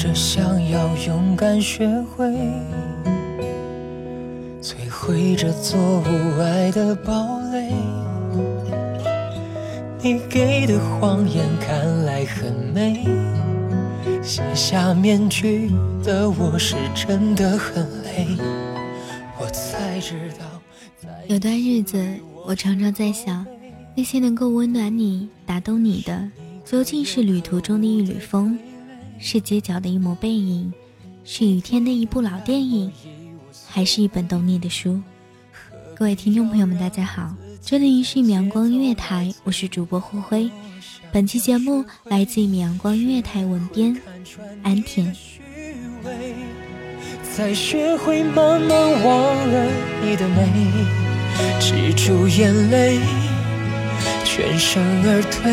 着想要勇敢学会，摧毁这座无爱的堡垒。你给的谎言看来很美，卸下面具的我是真的很累。我才知道，有段日子，我常常在想，那些能够温暖你、打动你的，究竟是旅途中的一缕风，是街角的一抹背影，是雨天的一部老电影，还是一本懂你的书？各位听众朋友们，大家好。这里是一米阳光音乐台，我是主播霍辉。本期节目来自一米阳光音乐台文编安田。才学会慢慢忘了你的美，止住眼泪，全身而退，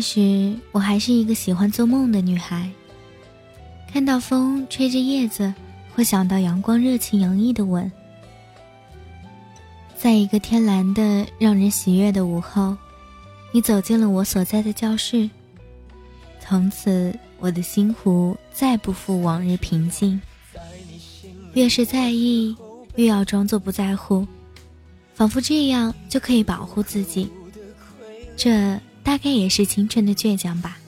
那时我还是一个喜欢做梦的女孩，看到风吹着叶子，会想到阳光热情洋溢的吻。在一个天蓝的、让人喜悦的午后，你走进了我所在的教室。从此，我的心湖再不复往日平静。越是在意，越要装作不在乎，仿佛这样就可以保护自己。这大概也是青春的倔强吧。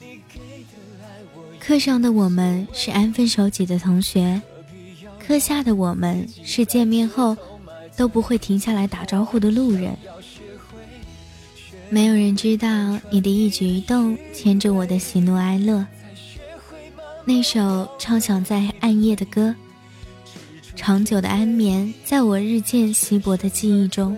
课上的我们是安分守己的同学，课下的我们是见面后。都不会停下来打招呼的路人，没有人知道你的一举一动牵着我的喜怒哀乐。那首唱响在暗夜的歌，长久的安眠在我日渐稀薄的记忆中。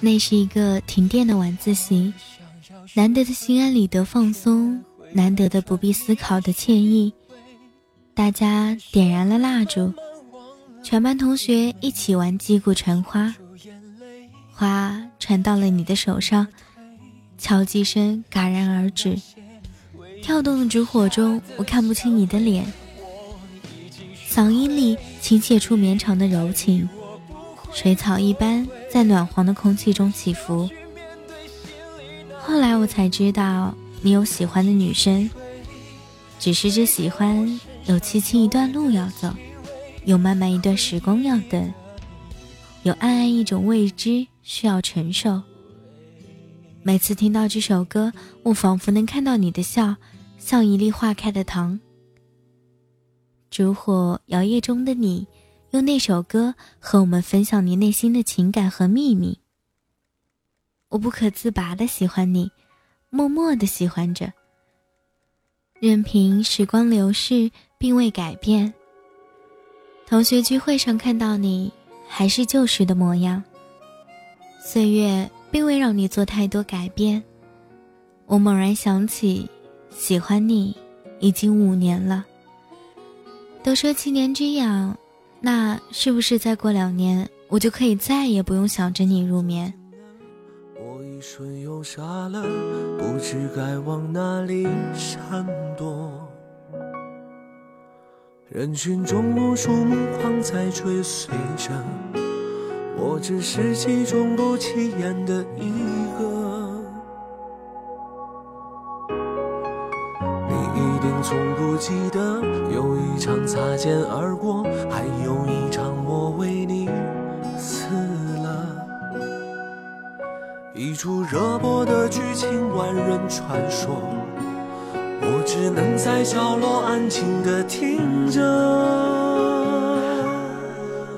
那是一个停电的晚自习，难得的心安理得放松，难得的不必思考的惬意。大家点燃了蜡烛，全班同学一起玩击鼓传花，花传到了你的手上，敲击声戛然而止。跳动的烛火中，我看不清你的脸，嗓音里倾泻出绵长的柔情，水草一般在暖黄的空气中起伏。后来我才知道，你有喜欢的女生，只是这喜欢。有凄凄一段路要走，有漫漫一段时光要等，有暗暗一种未知需要承受。每次听到这首歌，我仿佛能看到你的笑，像一粒化开的糖。烛火摇曳中的你，用那首歌和我们分享你内心的情感和秘密。我不可自拔的喜欢你，默默的喜欢着。任凭时光流逝，并未改变。同学聚会上看到你，还是旧时的模样。岁月并未让你做太多改变。我猛然想起，喜欢你已经五年了。都说七年之痒，那是不是再过两年，我就可以再也不用想着你入眠？我一瞬又傻了，不知该往哪里闪躲。人群中无数目光在追随着，我只是其中不起眼的一一定从不记得，有一场擦肩而过，还有一场我为你死了。一出热播的剧情，万人传说。我只能在角落安静的听着。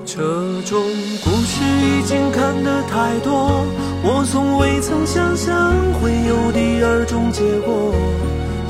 这种故事已经看得太多，我从未曾想象会有第二种结果。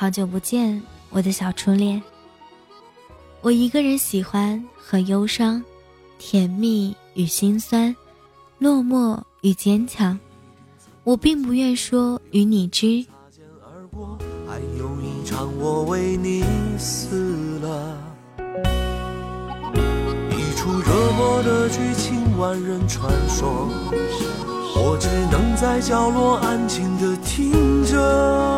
好久不见，我的小初恋。我一个人喜欢和忧伤，甜蜜与心酸，落寞与坚强。我并不愿说与你知。还有一场我为你死了，一出热播的剧情，万人传说，我只能在角落安静的听着。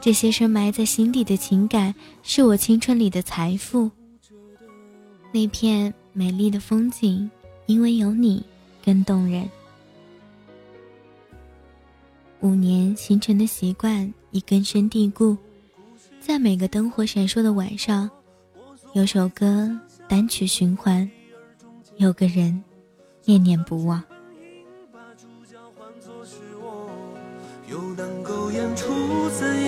这些深埋在心底的情感，是我青春里的财富。那片美丽的风景，因为有你，更动人。五年形成的习惯已根深蒂固，在每个灯火闪烁的晚上，有首歌单曲循环，有个人念念不忘。